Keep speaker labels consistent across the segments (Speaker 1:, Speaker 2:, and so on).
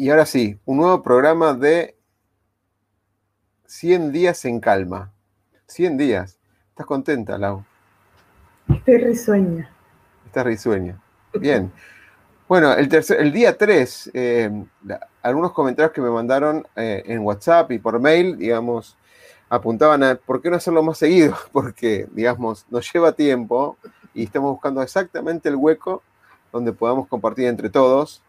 Speaker 1: Y ahora sí, un nuevo programa de 100 días en calma. 100 días. ¿Estás contenta, Lau?
Speaker 2: Estoy risueña.
Speaker 1: Estás risueña. Bien. Bueno, el, tercer, el día 3, eh, algunos comentarios que me mandaron eh, en WhatsApp y por mail, digamos, apuntaban a por qué no hacerlo más seguido, porque, digamos, nos lleva tiempo y estamos buscando exactamente el hueco donde podamos compartir entre todos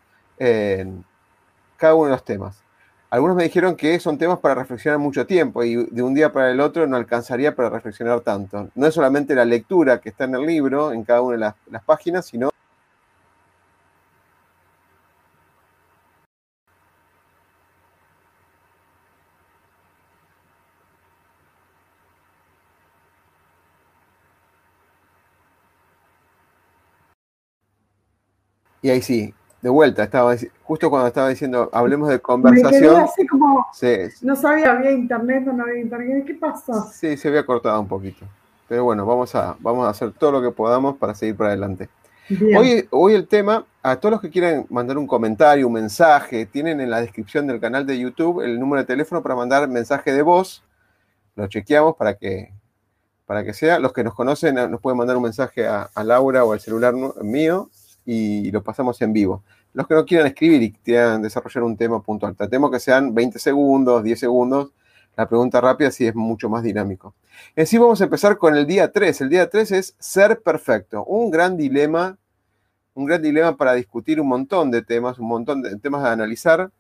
Speaker 1: cada uno de los temas. Algunos me dijeron que son temas para reflexionar mucho tiempo y de un día para el otro no alcanzaría para reflexionar tanto. No es solamente la lectura que está en el libro, en cada una de las, páginas, sino Y ahí sí, de vuelta, estaba justo cuando estaba diciendo, hablemos de conversación.
Speaker 2: Me así como, no sabía, había internet o no había internet, ¿qué pasó?
Speaker 1: Sí, se había cortado un poquito. Pero bueno, vamos a, vamos a hacer todo lo que podamos para seguir para adelante. Hoy, hoy el tema, a todos los que quieran mandar un comentario, un mensaje, tienen en la descripción del canal de YouTube el número de teléfono para mandar mensaje de voz. Lo chequeamos para que, para que sea. Los que nos conocen nos pueden mandar un mensaje a, a Laura o al celular mío y lo pasamos en vivo. Los que no quieran escribir y quieran desarrollar un tema puntual, tratemos que sean 20 segundos, 10 segundos. La pregunta rápida sí es mucho más dinámico. En sí vamos a empezar con el día 3. El día 3 es ser perfecto. Un gran dilema, un gran dilema para discutir un montón de temas, un montón de temas a analizar.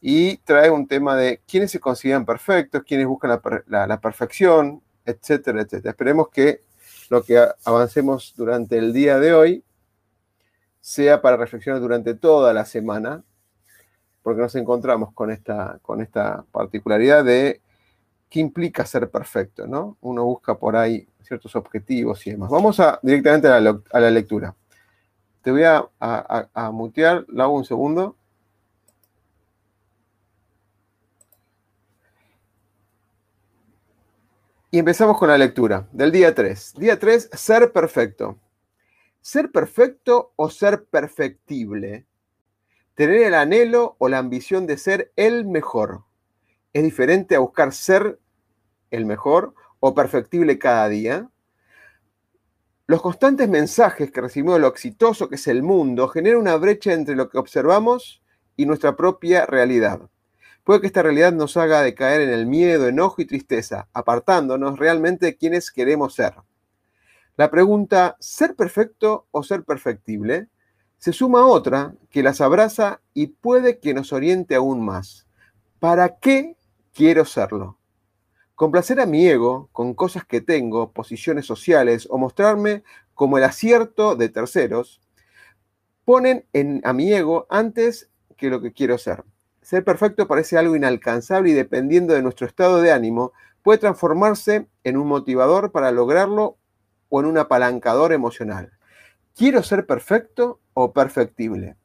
Speaker 1: Y trae un tema de quiénes se consideran perfectos, quiénes buscan la, la perfección, etcétera, etcétera. Esperemos que lo que avancemos durante el día de hoy sea para reflexionar durante toda la semana, porque nos encontramos con esta, con esta particularidad de qué implica ser perfecto, ¿no? Uno busca por ahí ciertos objetivos y demás. Vamos a, directamente a la, lectura. Te voy a, a, mutear, lo hago un segundo. Y empezamos con la lectura del día 3. Día 3, ser perfecto. ¿Ser perfecto o ser perfectible? ¿Tener el anhelo o la ambición de ser el mejor? ¿Es diferente a buscar ser el mejor o perfectible cada día? Los constantes mensajes que recibimos de lo exitoso que es el mundo generan una brecha entre lo que observamos y nuestra propia realidad. Puede que esta realidad nos haga decaer en el miedo, enojo y tristeza, apartándonos realmente de quienes queremos ser. La pregunta, ¿ser perfecto o ser perfectible? Se suma otra que las abraza y puede que nos oriente aún más. ¿Para qué quiero serlo? Complacer a mi ego con cosas que tengo, posiciones sociales o mostrarme como el acierto de terceros, ponen en, a mi ego antes que lo que quiero ser. Ser perfecto parece algo inalcanzable y dependiendo de nuestro estado de ánimo, puede transformarse en un motivador para lograrlo o en un apalancador emocional. ¿Quiero ser perfecto o perfectible?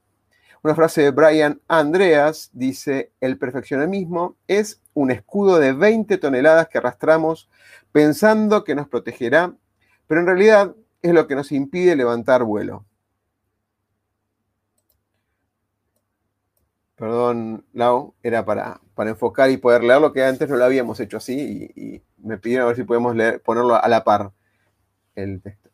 Speaker 1: Una frase de Brian Andreas dice, el perfeccionismo es un escudo de 20 toneladas que arrastramos pensando que nos protegerá, pero en realidad es lo que nos impide levantar vuelo. Perdón, Lau, era para, para enfocar y poder leerlo, que antes no lo habíamos hecho así y, me pidieron a ver si podemos leer, ponerlo a la par el texto.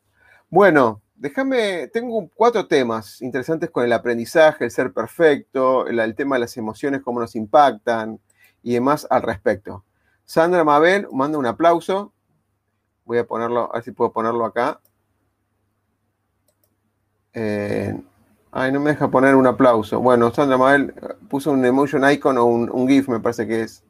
Speaker 1: Bueno, déjame, tengo cuatro temas interesantes con el aprendizaje, el ser perfecto, el, tema de las emociones, cómo nos impactan y demás al respecto. Sandra Mabel manda un aplauso. Voy a ponerlo, a ver si puedo ponerlo acá. Eh, ay, no me deja poner un aplauso. Bueno, Sandra Mabel puso un emotion icon o un, GIF, me parece que es.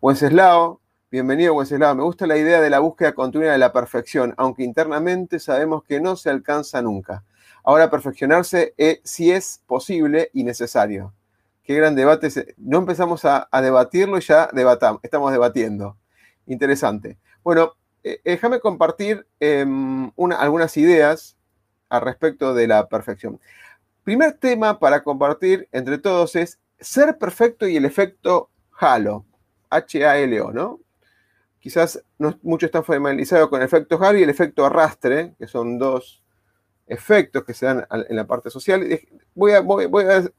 Speaker 1: Wenceslao, bienvenido Wenceslao. Me gusta la idea de la búsqueda continua de la perfección, aunque internamente sabemos que no se alcanza nunca. Ahora perfeccionarse es, si es posible y necesario. Qué gran debate. No empezamos a, debatirlo y ya debatamos, estamos debatiendo. Interesante. Bueno, eh, déjame compartir em, algunas ideas al respecto de la perfección. Primer tema para compartir entre todos es ser perfecto y el efecto halo. H-A-L-O, ¿no? Quizás no muchos están familiarizados con el efecto halo y el efecto arrastre, que son dos efectos que se dan en la parte social. Voy a, voy,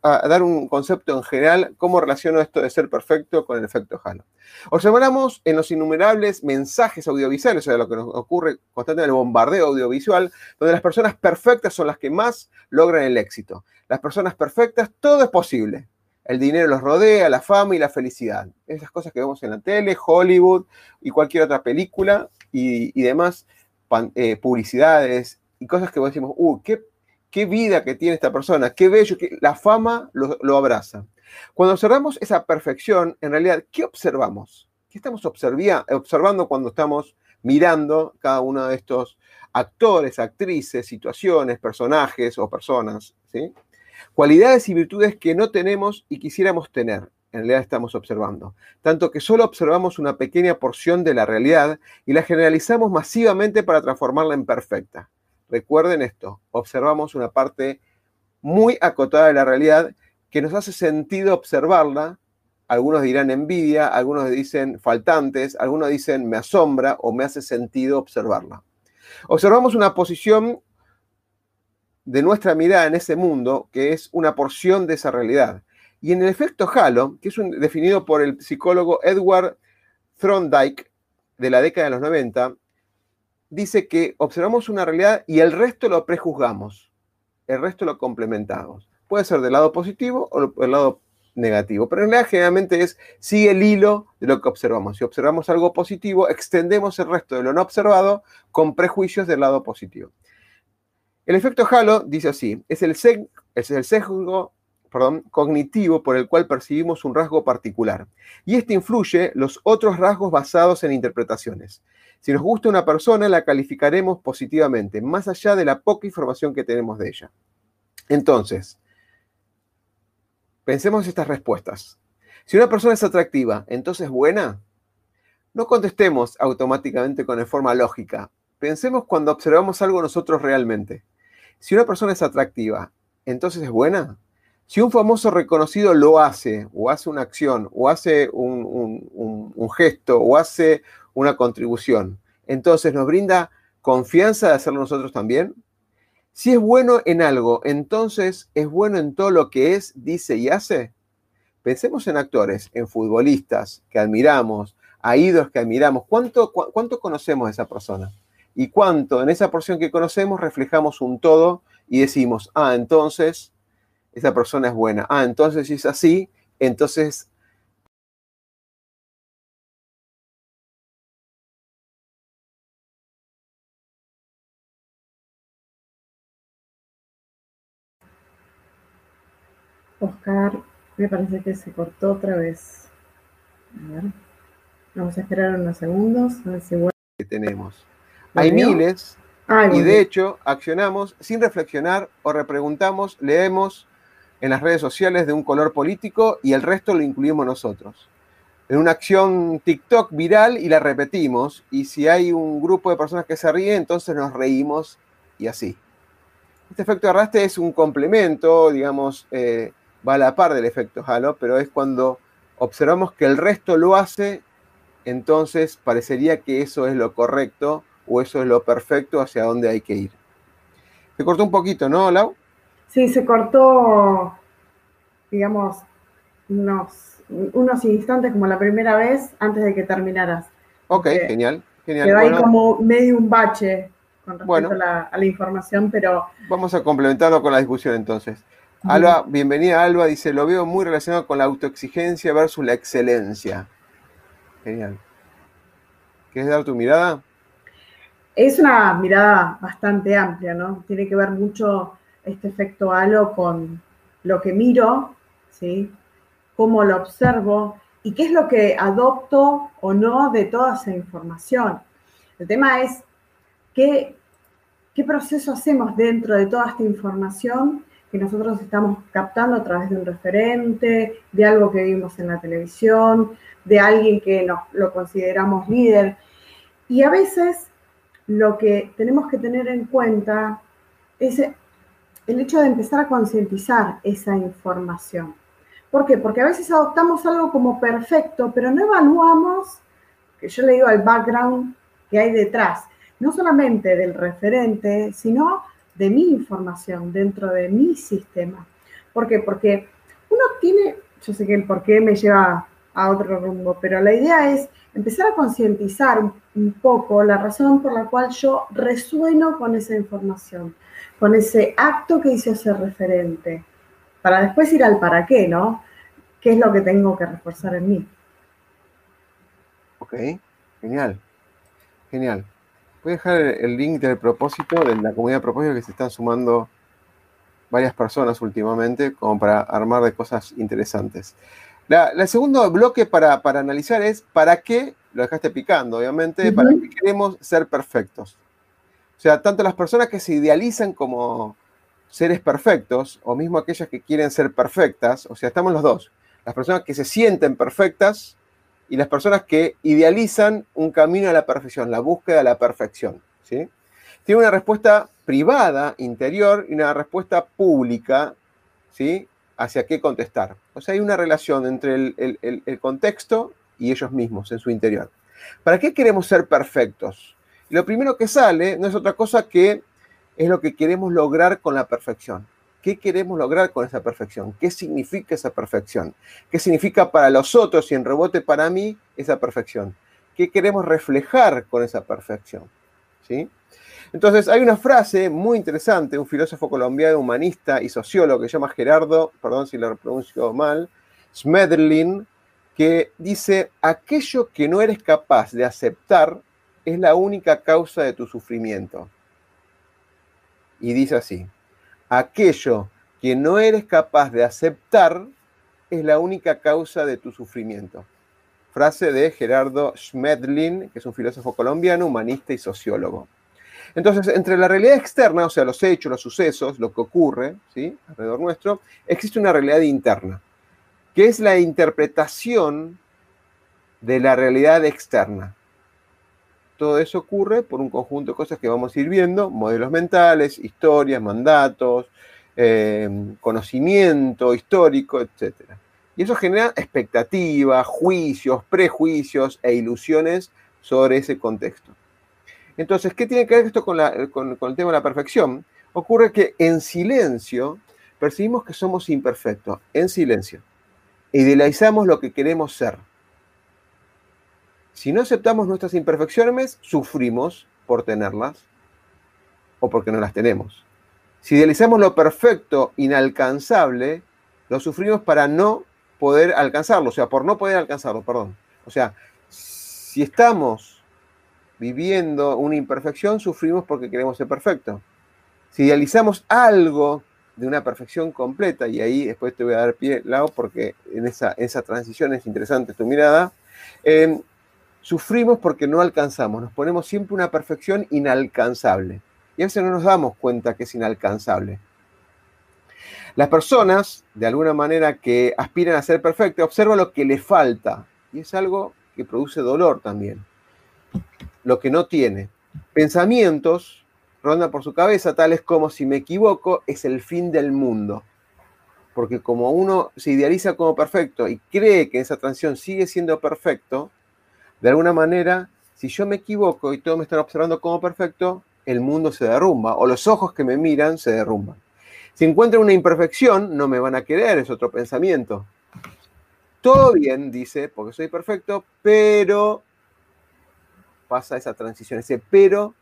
Speaker 1: dar un concepto en general, cómo relaciono esto de ser perfecto con el efecto Halo. Observamos en los innumerables mensajes audiovisuales, o sea, lo que nos ocurre constantemente en el bombardeo audiovisual, donde las personas perfectas son las que más logran el éxito. Las personas perfectas, todo es posible. El dinero los rodea, la fama y la felicidad. Esas cosas que vemos en la tele, Hollywood y cualquier otra película y, demás, eh, publicidades, y cosas que decimos, uh, qué, vida que tiene esta persona, qué bello, que la fama lo, abraza. Cuando observamos esa perfección, en realidad, ¿qué observamos? ¿Qué estamos observando cuando estamos mirando cada uno de estos actores, actrices, situaciones, personajes o personas? ¿sí? Cualidades y virtudes que no tenemos y quisiéramos tener en realidad estamos observando, tanto que solo observamos una pequeña porción de la realidad y la generalizamos masivamente para transformarla en perfecta. Recuerden esto, observamos una parte muy acotada de la realidad que nos hace sentido observarla. Algunos dirán envidia, algunos dicen faltantes, algunos dicen me asombra o me hace sentido observarla. Observamos una posición de nuestra mirada en ese mundo que es una porción de esa realidad. Y en el efecto halo, que es definido por el psicólogo Edward Thorndike de la década de los 90, dice que observamos una realidad y el resto lo prejuzgamos, el resto lo complementamos. Puede ser del lado positivo o del lado negativo, pero en realidad generalmente es sigue el hilo de lo que observamos. Si observamos algo positivo, extendemos el resto de lo no observado con prejuicios del lado positivo. El efecto halo dice así, es el, es el sesgo cognitivo por el cual percibimos un rasgo particular. Y este influye los otros rasgos basados en interpretaciones. Si nos gusta una persona, la calificaremos positivamente, más allá de la poca información que tenemos de ella. Entonces, pensemos estas respuestas. Si una persona es atractiva, entonces buena, no contestemos automáticamente con forma lógica. Pensemos cuando observamos algo nosotros realmente. Si una persona es atractiva, entonces es buena. Si un famoso reconocido lo hace, o hace una acción, o hace un, gesto, o hace una contribución. Entonces, ¿nos brinda confianza de hacerlo nosotros también? Si es bueno en algo, entonces es bueno en todo lo que es, dice y hace. Pensemos en actores, en futbolistas que admiramos, a ídolos que admiramos. ¿Cuánto, ¿Cuánto conocemos de esa persona? Y cuánto en esa porción que conocemos reflejamos un todo y decimos, ah, entonces esa persona es buena. Ah, entonces si es así, entonces
Speaker 2: Oscar, me parece que se cortó otra vez. A ver. Vamos a esperar unos segundos. A ver si
Speaker 1: Que tenemos. Hay miles. y de hecho, accionamos sin reflexionar o repreguntamos, leemos en las redes sociales de un color político y el resto lo incluimos nosotros. En una acción TikTok viral y la repetimos. Y si hay un grupo de personas que se ríen, entonces nos reímos y así. Este efecto de arrastre es un complemento, digamos, eh, va a la par del efecto halo, pero es cuando observamos que el resto lo hace, entonces parecería que eso es lo correcto o eso es lo perfecto hacia dónde hay que ir. Se cortó un poquito, ¿no, Lau?
Speaker 2: Sí, se cortó, digamos, unos, unos instantes como la primera vez antes de que terminaras.
Speaker 1: Ok, genial, genial.
Speaker 2: Quedó ahí como medio un bache con respecto a, la, a la información, pero...
Speaker 1: Vamos a complementarlo con la discusión entonces. Alba, bienvenida Alba, dice, lo veo muy relacionado con la autoexigencia versus la excelencia. Genial. ¿Quieres dar tu mirada?
Speaker 2: Es una mirada bastante amplia, ¿no? Tiene que ver mucho este efecto halo con lo que miro, ¿sí? Cómo lo observo y qué es lo que adopto o no de toda esa información. El tema es qué, qué proceso hacemos dentro de toda esta información que nosotros estamos captando a través de un referente, de algo que vimos en la televisión, de alguien que nos, lo consideramos líder. Y a veces lo que tenemos que tener en cuenta es el hecho de empezar a concientizar esa información. ¿Por qué? Porque a veces adoptamos algo como perfecto, pero no evaluamos, que yo le digo el background que hay detrás, no solamente del referente, sino de mi información dentro de mi sistema. ¿Por qué? Porque uno tiene, yo sé que el por qué me lleva a otro rumbo, pero la idea es empezar a concientizar un poco la razón por la cual yo resueno con esa información, con ese acto que hizo ese referente, para después ir al para qué, ¿no? ¿Qué es lo que tengo que reforzar en mí?
Speaker 1: Ok, genial, genial. Voy a dejar el link del propósito, de la comunidad de propósito que se están sumando varias personas últimamente, como para armar de cosas interesantes. El segundo bloque para, analizar es para qué, lo dejaste picando, obviamente, para qué queremos ser perfectos. O sea, tanto las personas que se idealizan como seres perfectos, o mismo aquellas que quieren ser perfectas, o sea, estamos los dos. Las personas que se sienten perfectas y las personas que idealizan un camino a la perfección, la búsqueda de la perfección. ¿sí? Tiene una respuesta privada, interior, y una respuesta pública, ¿sí? Hacia qué contestar. O sea, hay una relación entre el, el contexto y ellos mismos en su interior. ¿Para qué queremos ser perfectos? lo primero que sale no es otra cosa que es lo que queremos lograr con la perfección. ¿Qué queremos lograr con esa perfección? ¿Qué significa esa perfección? ¿Qué significa para los otros y en rebote para mí esa perfección? ¿Qué queremos reflejar con esa perfección? ¿Sí? Entonces, hay una frase muy interesante, un filósofo colombiano, humanista y sociólogo que se llama Gerardo, perdón si lo pronuncio mal, Smedlin, que dice, aquello que no eres capaz de aceptar es la única causa de tu sufrimiento. Y dice así, aquello que no eres capaz de aceptar es la única causa de tu sufrimiento. Frase de Gerardo Schmedlin, que es un filósofo colombiano, humanista y sociólogo. Entonces, entre la realidad externa, o sea, los hechos, los sucesos, lo que ocurre ¿sí? alrededor nuestro, existe una realidad interna, que es la interpretación de la realidad externa. Todo eso ocurre por un conjunto de cosas que vamos a ir viendo, modelos mentales, historias, mandatos, eh, conocimiento histórico, etc. Y eso genera expectativas, juicios, prejuicios e ilusiones sobre ese contexto. Entonces, ¿qué tiene que ver esto con, con el tema de la perfección? Ocurre que en silencio percibimos que somos imperfectos, en silencio. Idealizamos lo que queremos ser. Si no aceptamos nuestras imperfecciones, sufrimos por tenerlas o porque no las tenemos. Si idealizamos lo perfecto, inalcanzable, lo sufrimos para no poder alcanzarlo, o sea, por no poder alcanzarlo, perdón. O sea, si estamos viviendo una imperfección, sufrimos porque queremos ser perfecto. Si idealizamos algo de una perfección completa, y ahí después te voy a dar pie, Lau, porque en esa, transición es interesante tu mirada, eh, sufrimos porque no alcanzamos, nos ponemos siempre una perfección inalcanzable. Y a veces no nos damos cuenta que es inalcanzable. Las personas, de alguna manera, que aspiran a ser perfectas, observan lo que le falta. Y es algo que produce dolor también. Lo que no tiene. Pensamientos rondan por su cabeza, tales como si me equivoco, es el fin del mundo. Porque como uno se idealiza como perfecto y cree que esa transición sigue siendo perfecto, de alguna manera, si yo me equivoco y todos me están observando como perfecto, el mundo se derrumba o los ojos que me miran se derrumban. Si encuentro una imperfección, no me van a querer, es otro pensamiento. Todo bien, dice, porque soy perfecto, pero pasa esa transición, ese pero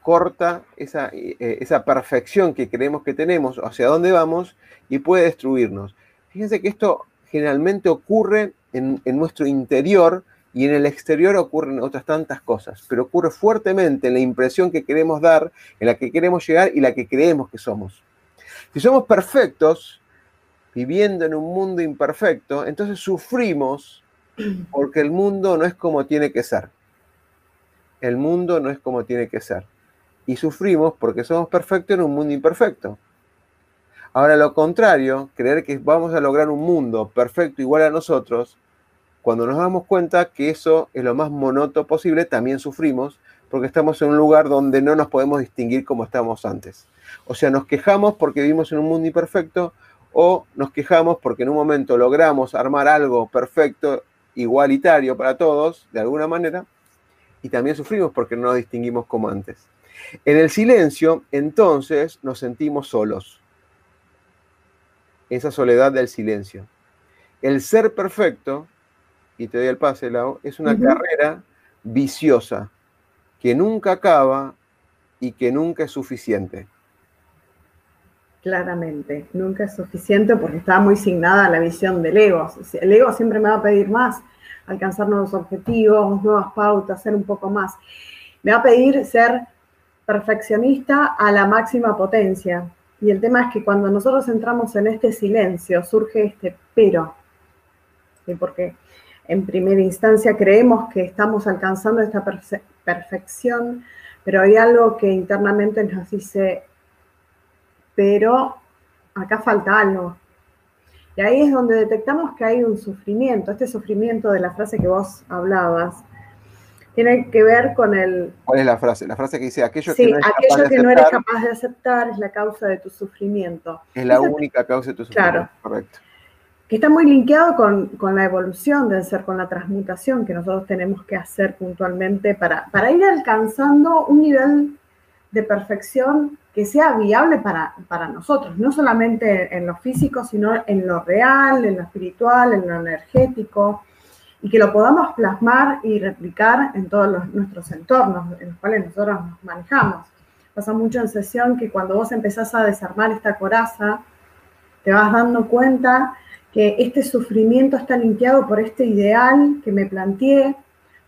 Speaker 1: corta esa, eh, esa perfección que creemos que tenemos, hacia dónde vamos, y puede destruirnos. Fíjense que esto generalmente ocurre en, nuestro interior y en el exterior ocurren otras tantas cosas, pero ocurre fuertemente en la impresión que queremos dar, en la que queremos llegar y la que creemos que somos. Si somos perfectos, viviendo en un mundo imperfecto, entonces sufrimos porque el mundo no es como tiene que ser. El mundo no es como tiene que ser. Y sufrimos porque somos perfectos en un mundo imperfecto. Ahora, lo contrario, creer que vamos a lograr un mundo perfecto igual a nosotros, cuando nos damos cuenta que eso es lo más monoto posible, también sufrimos porque estamos en un lugar donde no nos podemos distinguir como estábamos antes. O sea, nos quejamos porque vivimos en un mundo imperfecto o nos quejamos porque en un momento logramos armar algo perfecto, igualitario para todos, de alguna manera, y también sufrimos porque no nos distinguimos como antes. En el silencio, entonces, nos sentimos solos esa soledad del silencio. El ser perfecto, y te doy el pase, Lau, es una carrera viciosa que nunca acaba y que nunca es suficiente.
Speaker 2: Claramente, nunca es suficiente porque está muy signada la visión del ego. El ego siempre me va a pedir más, alcanzar nuevos objetivos, nuevas pautas, ser un poco más. Me va a pedir ser perfeccionista a la máxima potencia, y el tema es que cuando nosotros entramos en este silencio, surge este pero. Porque en primera instancia creemos que estamos alcanzando esta perfección, pero hay algo que internamente nos dice, pero acá falta algo. Y ahí es donde detectamos que hay un sufrimiento, este sufrimiento de la frase que vos hablabas, tiene que ver con el...
Speaker 1: ¿Cuál es la frase? La frase que dice,
Speaker 2: aquello que, no, aquello que no eres capaz de aceptar es la causa de tu sufrimiento.
Speaker 1: Es la única causa de tu sufrimiento,
Speaker 2: claro, correcto. Que está muy linkeado con, con, la evolución del ser, con la transmutación que nosotros tenemos que hacer puntualmente para, para ir alcanzando un nivel de perfección que sea viable para, para nosotros, no solamente en lo físico, sino en lo real, en lo espiritual, en lo energético, y que lo podamos plasmar y replicar en todos nuestros entornos en los cuales nosotros nos manejamos. Pasa mucho en sesión que cuando vos empezás a desarmar esta coraza, te vas dando cuenta que este sufrimiento está limpiado por este ideal que me planteé,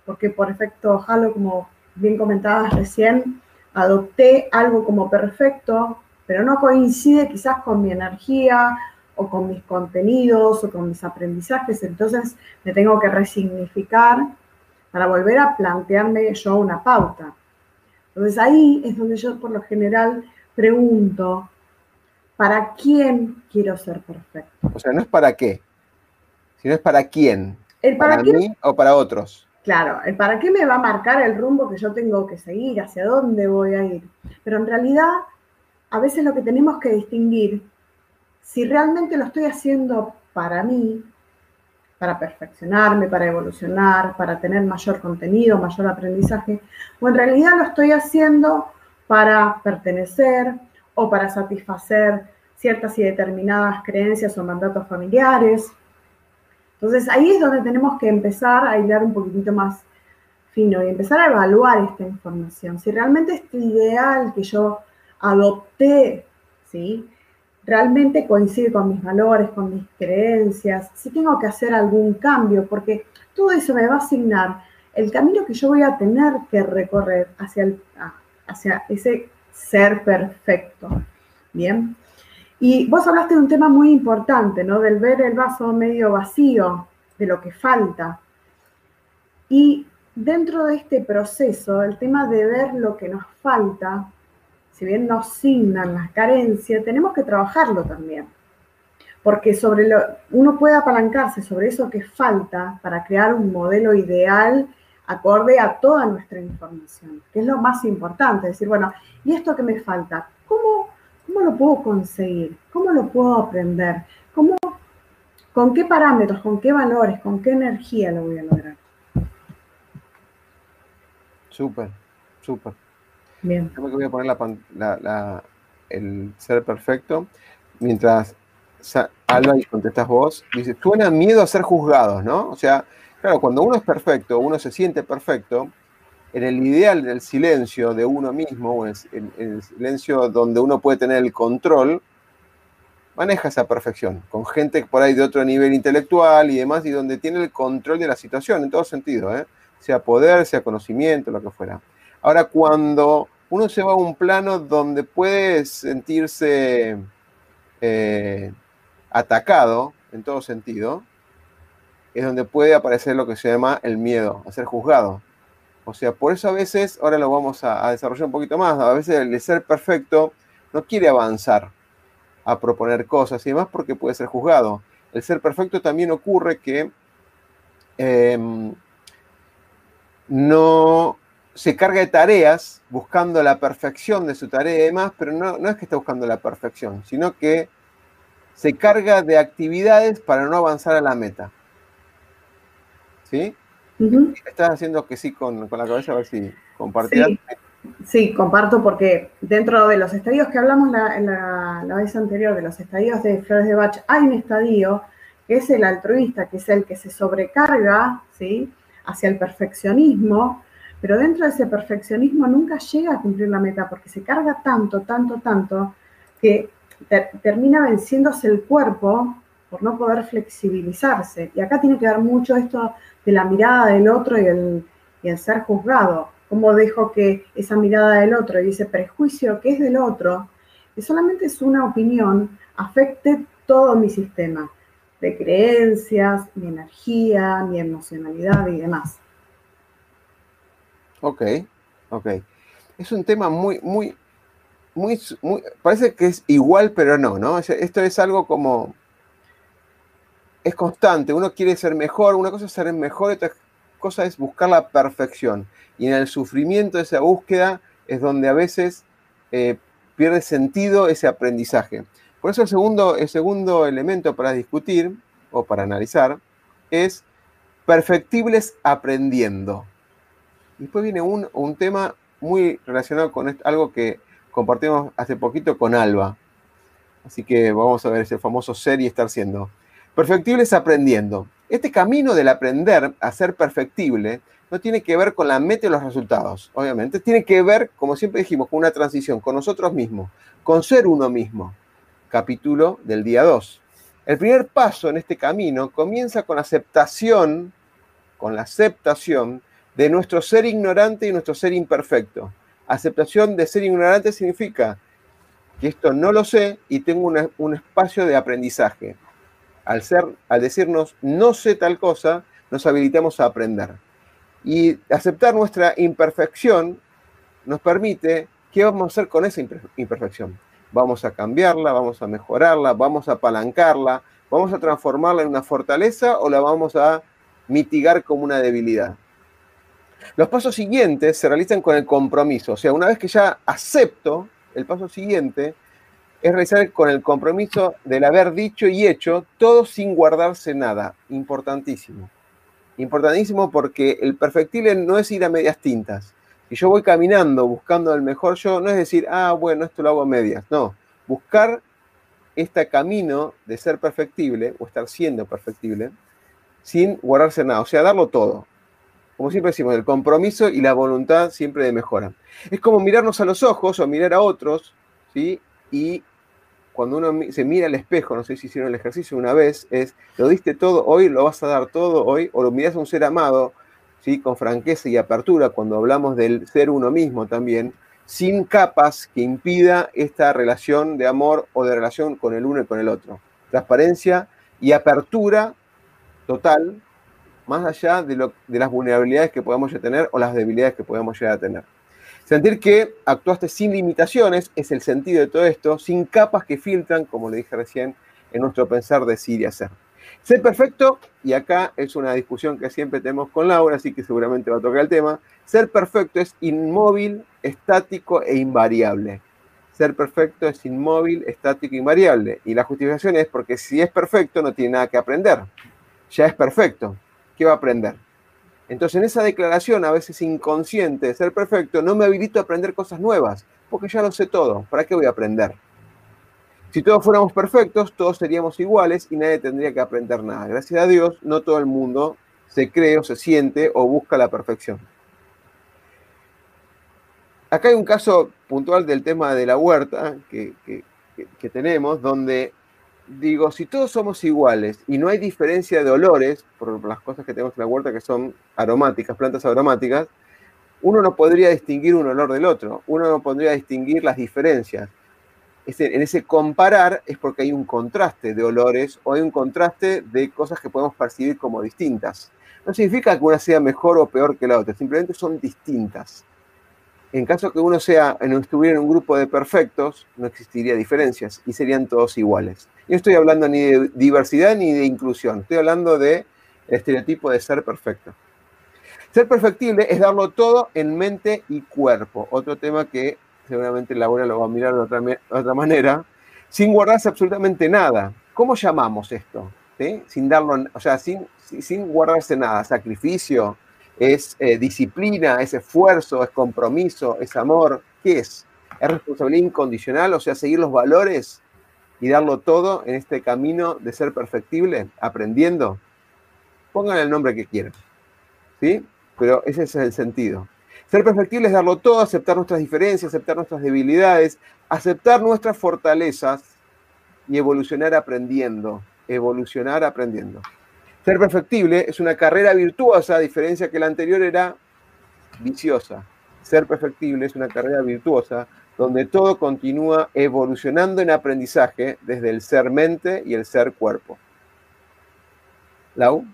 Speaker 2: porque por efecto Halo, como bien comentabas recién, adopté algo como perfecto, pero no coincide quizás con mi energía o con mis contenidos o con mis aprendizajes, entonces me tengo que resignificar para volver a plantearme yo una pauta. Entonces ahí es donde yo por lo general pregunto, ¿para quién quiero ser perfecto?
Speaker 1: O sea, no es para qué, sino es para quién.
Speaker 2: El para,
Speaker 1: mí o para otros.
Speaker 2: Claro, el para qué me va a marcar el rumbo que yo tengo que seguir, hacia dónde voy a ir. Pero en realidad, a veces lo que tenemos que distinguir si realmente lo estoy haciendo para mí, para perfeccionarme, para evolucionar, para tener mayor contenido, mayor aprendizaje, o en realidad lo estoy haciendo para pertenecer o para satisfacer ciertas y determinadas creencias o mandatos familiares. Entonces ahí es donde tenemos que empezar a hilar un poquitito más fino y empezar a evaluar esta información. Si realmente este ideal que yo adopté, ¿sí? realmente coincide con mis valores, con mis creencias, si tengo que hacer algún cambio, porque todo eso me va a asignar el camino que yo voy a tener que recorrer hacia, el, hacia ese ser perfecto. Bien. Y vos hablaste de un tema muy importante, ¿no? Del ver el vaso medio vacío, de lo que falta. Y dentro de este proceso, el tema de ver lo que nos falta si bien nos signan las carencias, tenemos que trabajarlo también. Porque sobre lo, uno puede apalancarse sobre eso que falta para crear un modelo ideal acorde a toda nuestra información, que es lo más importante. Decir, bueno, ¿y esto que me falta? ¿Cómo, cómo lo puedo conseguir? ¿Cómo lo puedo aprender? ¿Cómo, ¿Con qué parámetros, con qué valores, con qué energía lo voy a lograr?
Speaker 1: Súper, súper. Bien. que voy a poner el ser perfecto. Mientras Alba y contestas vos, dice, suena miedo a ser juzgados, ¿no? O sea, claro, cuando uno es perfecto, uno se siente perfecto, en el ideal del silencio de uno mismo, o en el, silencio donde uno puede tener el control, maneja esa perfección, con gente por ahí de otro nivel intelectual y demás, y donde tiene el control de la situación en todo sentido, ¿eh? sea poder, sea conocimiento, lo que fuera. Ahora, cuando uno se va a un plano donde puede sentirse eh, atacado en todo sentido, es donde puede aparecer lo que se llama el miedo a ser juzgado. O sea, por eso a veces, ahora lo vamos a, desarrollar un poquito más, a veces el ser perfecto no quiere avanzar a proponer cosas y demás porque puede ser juzgado. El ser perfecto también ocurre que em, no se carga de tareas buscando la perfección de su tarea y demás, pero no es que esté buscando la perfección, sino que se carga de actividades para no avanzar a la meta. ¿Sí? Estás haciendo que sí con, con, la cabeza, a ver si compartías.
Speaker 2: Sí, comparto porque dentro de los estadios que hablamos la, la, vez anterior, de los estadios de Flores de Bach, hay un estadio que es el altruista, que es el que se sobrecarga ¿sí? hacia el perfeccionismo, pero dentro de ese perfeccionismo nunca llega a cumplir la meta porque se carga tanto, tanto, tanto, que termina venciéndose el cuerpo por no poder flexibilizarse. Y acá tiene que ver mucho esto de la mirada del otro y el, y el ser juzgado cómo dejo que esa mirada del otro y ese prejuicio que es del otro, que solamente es una opinión, afecte todo mi sistema de creencias, mi energía, mi emocionalidad y demás.
Speaker 1: Ok, ok. Es un tema muy, muy, muy, muy, parece que es igual, pero no, ¿no? Esto es algo como, es constante, uno quiere ser mejor, una cosa es ser mejor, otra cosa es buscar la perfección. Y en el sufrimiento de esa búsqueda es donde a veces eh, pierde sentido ese aprendizaje. Por eso el segundo, el segundo elemento para discutir o para analizar es perfectibles aprendiendo. Después viene un, un tema muy relacionado con algo que compartimos hace poquito con Alba. Así que vamos a ver ese famoso ser y estar siendo. Perfectibles aprendiendo. Este camino del aprender a ser perfectible no tiene que ver con la meta y los resultados, obviamente. Tiene que ver, como siempre dijimos, con una transición, con nosotros mismos, con ser uno mismo. Capítulo del día 2. El primer paso en este camino comienza con aceptación, con la aceptación de nuestro ser ignorante y nuestro ser imperfecto. Aceptación de ser ignorante significa que esto no lo sé y tengo un espacio de aprendizaje al, ser, al decirnos no sé tal cosa, nos habilitamos a aprender. Y aceptar nuestra imperfección nos permite, ¿qué vamos a hacer con esa imperfección? Vamos a cambiarla, vamos a mejorarla, vamos a apalancarla, vamos a transformarla en una fortaleza o la vamos a mitigar como una debilidad. Los pasos siguientes se realizan con el compromiso, o sea, una vez que ya acepto, el paso siguiente es realizar con el compromiso del haber dicho y hecho todo sin guardarse nada. Importantísimo. Importantísimo porque el perfectible no es ir a medias tintas. Si yo voy caminando buscando el mejor yo, no es decir, ah, bueno, esto lo hago a medias. No, buscar este camino de ser perfectible o estar siendo perfectible sin guardarse nada, o sea, darlo todo. Como siempre decimos, el compromiso y la voluntad siempre de mejora. Es como mirarnos a los ojos o mirar a otros, ¿sí? Y cuando uno se mira al espejo, no sé si hicieron el ejercicio una vez, es, lo diste todo hoy, lo vas a dar todo hoy, o lo miras a un ser amado, ¿sí? con franqueza y apertura, cuando hablamos del ser uno mismo también, sin capas que impida esta relación de amor o de relación con el uno y con el otro. Transparencia y apertura total, más allá de, de las vulnerabilidades que podamos ya tener o las debilidades que podamos llegar a tener. Sentir que actuaste sin limitaciones es el sentido de todo esto, sin capas que filtran, como le dije recién, en nuestro pensar, decir y hacer. Ser perfecto, y acá es una discusión que siempre tenemos con Laura, así que seguramente va a tocar el tema, ser perfecto es inmóvil, estático e invariable. Ser perfecto es inmóvil, estático e invariable. Y la justificación es porque si es perfecto no tiene nada que aprender. Ya es perfecto. ¿Qué va a aprender? Entonces, en esa declaración, a veces inconsciente de ser perfecto, no me habilito a aprender cosas nuevas, porque ya lo sé todo. ¿Para qué voy a aprender? Si todos fuéramos perfectos, todos seríamos iguales y nadie tendría que aprender nada. Gracias a Dios, no todo el mundo se cree o se siente o busca la perfección. Acá hay un caso puntual del tema de la huerta que, tenemos, donde digo, si todos somos iguales y no hay diferencia de olores, por las cosas que tenemos en la huerta que son aromáticas, plantas aromáticas, uno no podría distinguir un olor del otro, uno no podría distinguir las diferencias. en ese comparar es porque hay un contraste de olores o hay un contraste de cosas que podemos percibir como distintas. No significa que una sea mejor o peor que la otra, simplemente son distintas. En caso que uno sea, estuviera en un grupo de perfectos, no existiría diferencias y serían todos iguales. Yo estoy hablando ni de diversidad ni de inclusión, estoy hablando de estereotipo de ser perfecto. Ser perfectible es darlo todo en mente y cuerpo. Otro tema que seguramente Laura lo va a mirar de otra, otra manera, sin guardarse absolutamente nada. ¿Cómo llamamos esto? Sin darlo, o sea, sin, sin guardarse nada. Sacrificio, es eh, disciplina, es esfuerzo, es compromiso, es amor. ¿Qué es? ¿Es responsabilidad incondicional? O sea, seguir los valores y darlo todo en este camino de ser perfectible, aprendiendo. Pongan el nombre que quieran. ¿Sí? pero ese es el sentido. Ser perfectible es darlo todo, aceptar nuestras diferencias, aceptar nuestras debilidades, aceptar nuestras fortalezas y evolucionar aprendiendo, evolucionar aprendiendo. Ser perfectible es una carrera virtuosa, a diferencia que la anterior era viciosa. Ser perfectible es una carrera virtuosa donde todo continúa evolucionando en aprendizaje desde el ser mente y el ser cuerpo. Lau.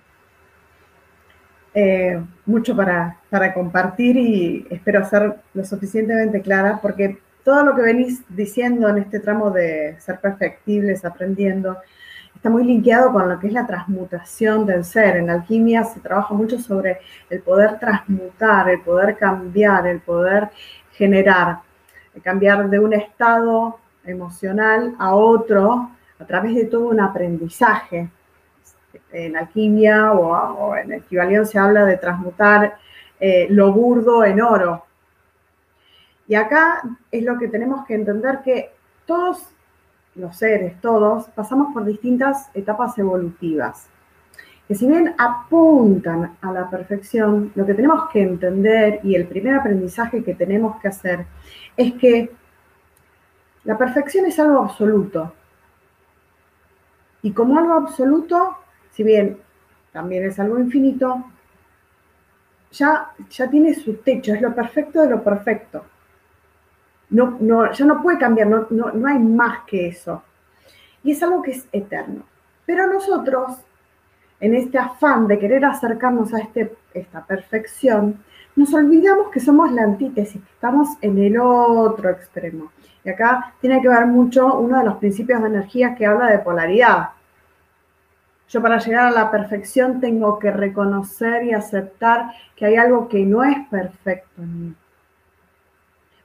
Speaker 2: Eh, mucho para, para, compartir y espero ser lo suficientemente clara porque todo lo que venís diciendo en este tramo de ser perfectibles, aprendiendo, está muy linkeado con lo que es la transmutación del ser. En alquimia se trabaja mucho sobre el poder transmutar, el poder cambiar, el poder generar, cambiar de un estado emocional a otro a través de todo un aprendizaje en alquimia o, en equivalión se habla de transmutar eh, lo burdo en oro. Y acá es lo que tenemos que entender que todos los seres, todos, pasamos por distintas etapas evolutivas. Que si bien apuntan a la perfección, lo que tenemos que entender y el primer aprendizaje que tenemos que hacer es que la perfección es algo absoluto. Y como algo absoluto, si bien también es algo infinito, ya, ya tiene su techo, es lo perfecto de lo perfecto. No, no, ya no puede cambiar, no, no, hay más que eso. Y es algo que es eterno. Pero nosotros, en este afán de querer acercarnos a este, esta perfección, nos olvidamos que somos la antítesis, que estamos en el otro extremo. Y acá tiene que ver mucho uno de los principios de energía que habla de polaridad. Yo para llegar a la perfección tengo que reconocer y aceptar que hay algo que no es perfecto en mí.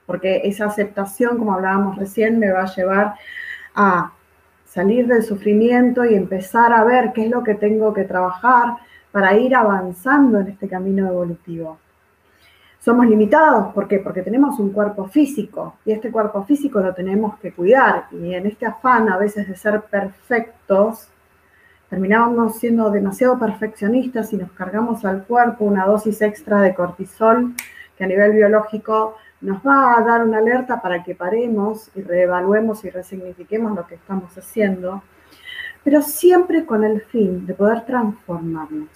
Speaker 2: Porque esa aceptación, como hablábamos recién, me va a llevar a salir del sufrimiento y empezar a ver qué es lo que tengo que trabajar para ir avanzando en este camino evolutivo. Somos limitados, ¿por qué? Porque tenemos un cuerpo físico y este cuerpo físico lo tenemos que cuidar y en este afán a veces de ser perfectos, terminamos siendo demasiado perfeccionistas y nos cargamos al cuerpo una dosis extra de cortisol que a nivel biológico nos va a dar una alerta para que paremos y reevaluemos y resignifiquemos lo que estamos haciendo, pero siempre con el fin de poder transformarnos.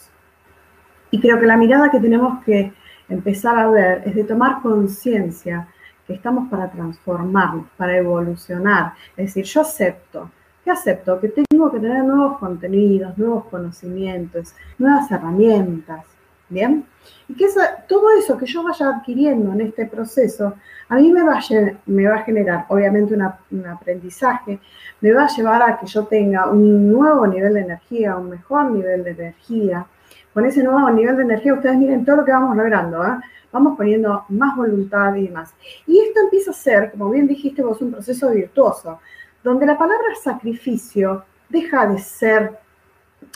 Speaker 2: Y creo que la mirada que tenemos que empezar a ver es de tomar conciencia que estamos para transformarnos, para evolucionar. Es decir, yo acepto ¿Qué acepto? Que tengo que tener nuevos contenidos, nuevos conocimientos, nuevas herramientas, ¿bien? Y que todo eso que yo vaya adquiriendo en este proceso, a mí me va a, generar, obviamente, un aprendizaje, me va a llevar a que yo tenga un nuevo nivel de energía, un mejor nivel de energía. Con ese nuevo nivel de energía, ustedes miren todo lo que vamos logrando, ¿eh? vamos poniendo más voluntad y demás. Y esto empieza a ser, como bien dijiste vos, un proceso virtuoso donde la palabra sacrificio deja de ser,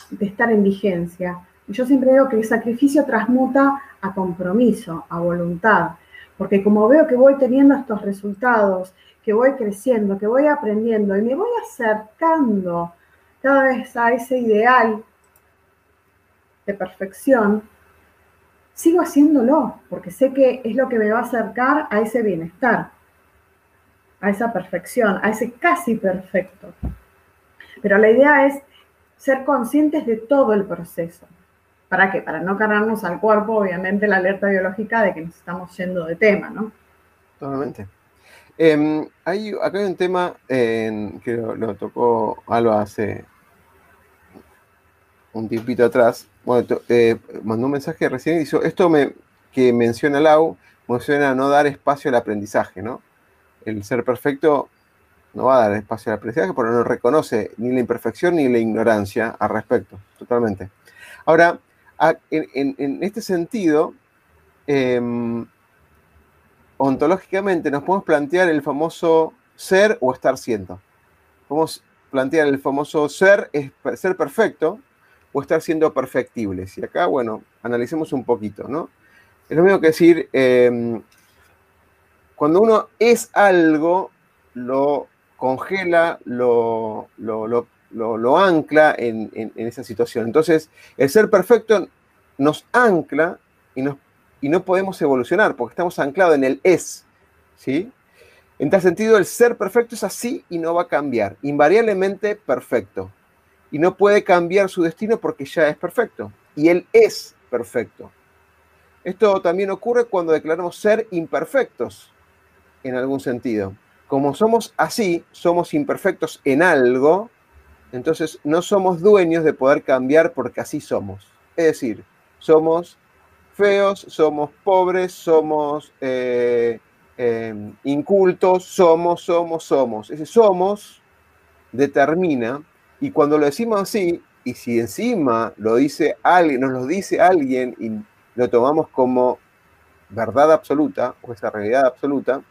Speaker 2: de estar en vigencia. Yo siempre digo que el sacrificio transmuta a compromiso, a voluntad, porque como veo que voy teniendo estos resultados, que voy creciendo, que voy aprendiendo y me voy acercando cada vez a ese ideal de perfección, sigo haciéndolo, porque sé que es lo que me va a acercar a ese bienestar a esa perfección, a ese casi perfecto. Pero la idea es ser conscientes de todo el proceso. ¿Para qué? Para no cargarnos al cuerpo, obviamente, la alerta biológica de que nos estamos yendo de tema, ¿no?
Speaker 1: Totalmente. Em, hay, acá hay un tema que lo, tocó Alba hace un tiempito atrás. Bueno, eh, mandó un mensaje recién y dijo, esto me, que menciona Lau, menciona no dar espacio al aprendizaje, ¿no? El ser perfecto no va a dar espacio al aprendizaje porque no reconoce ni la imperfección ni la ignorancia al respecto, totalmente. Ahora, en, este sentido, em, ontológicamente nos podemos plantear el famoso ser o estar siendo. Podemos plantear el famoso ser, ser perfecto o estar siendo perfectibles. Y acá, bueno, analicemos un poquito, ¿no? Es lo mismo que decir, em, cuando uno es algo, lo congela, lo, ancla en, esa situación. Entonces, el ser perfecto nos ancla y no podemos evolucionar porque estamos anclados en el es. ¿sí? En tal sentido, el ser perfecto es así y no va a cambiar, invariablemente perfecto. Y no puede cambiar su destino porque ya es perfecto. Y él es perfecto. Esto también ocurre cuando declaramos ser imperfectos, en algún sentido. Como somos así, somos imperfectos en algo, entonces no somos dueños de poder cambiar porque así somos. Es decir, somos feos, somos pobres, somos eh, em, incultos, somos, somos, somos. Ese somos determina, y cuando lo decimos así, y si encima lo dice alguien, nos lo dice alguien y lo tomamos como verdad absoluta, o esa realidad absoluta,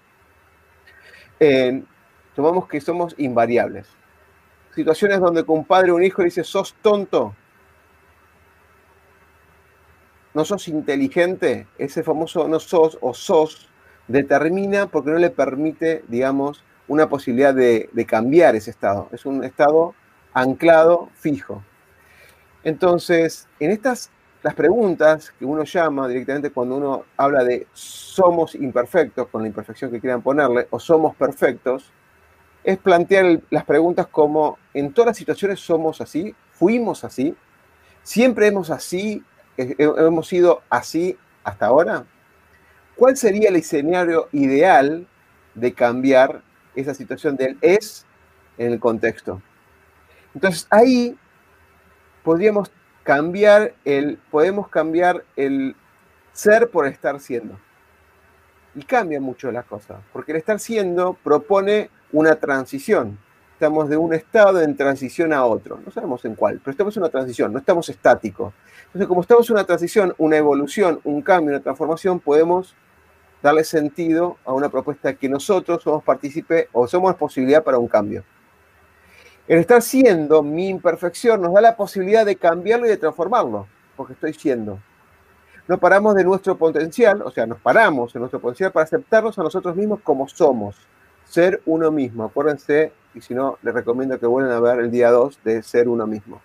Speaker 1: tomamos que somos invariables. Situaciones donde con un padre o un hijo dice, sos tonto, no sos inteligente, ese famoso no sos o sos determina porque no le permite, digamos, una posibilidad de, cambiar ese estado. Es un estado anclado, fijo. Entonces, en estas, las preguntas que uno llama directamente cuando uno habla de somos imperfectos, con la imperfección que quieran ponerle, o somos perfectos, es plantear las preguntas como, ¿en todas las situaciones somos así? ¿Fuimos así? ¿Siempre hemos así hemos sido así hasta ahora? ¿Cuál sería el escenario ideal de cambiar esa situación del es en el contexto? Entonces ahí podríamos cambiar el, podemos cambiar el ser por estar siendo. Y cambia mucho la cosa, porque el estar siendo propone una transición. Estamos de un estado en transición a otro. No sabemos en cuál, pero estamos en una transición, no estamos estáticos. Entonces, como estamos en una transición, una evolución, un cambio, una transformación, podemos darle sentido a una propuesta que nosotros somos partícipe o somos posibilidad para un cambio. El estar siendo mi imperfección nos da la posibilidad de cambiarlo y de transformarlo, porque estoy siendo. No paramos de nuestro potencial, o sea, nos paramos en nuestro potencial para aceptarnos a nosotros mismos como somos, ser uno mismo. Acuérdense, y si no, les recomiendo que vuelvan a ver el día 2 de ser uno mismo.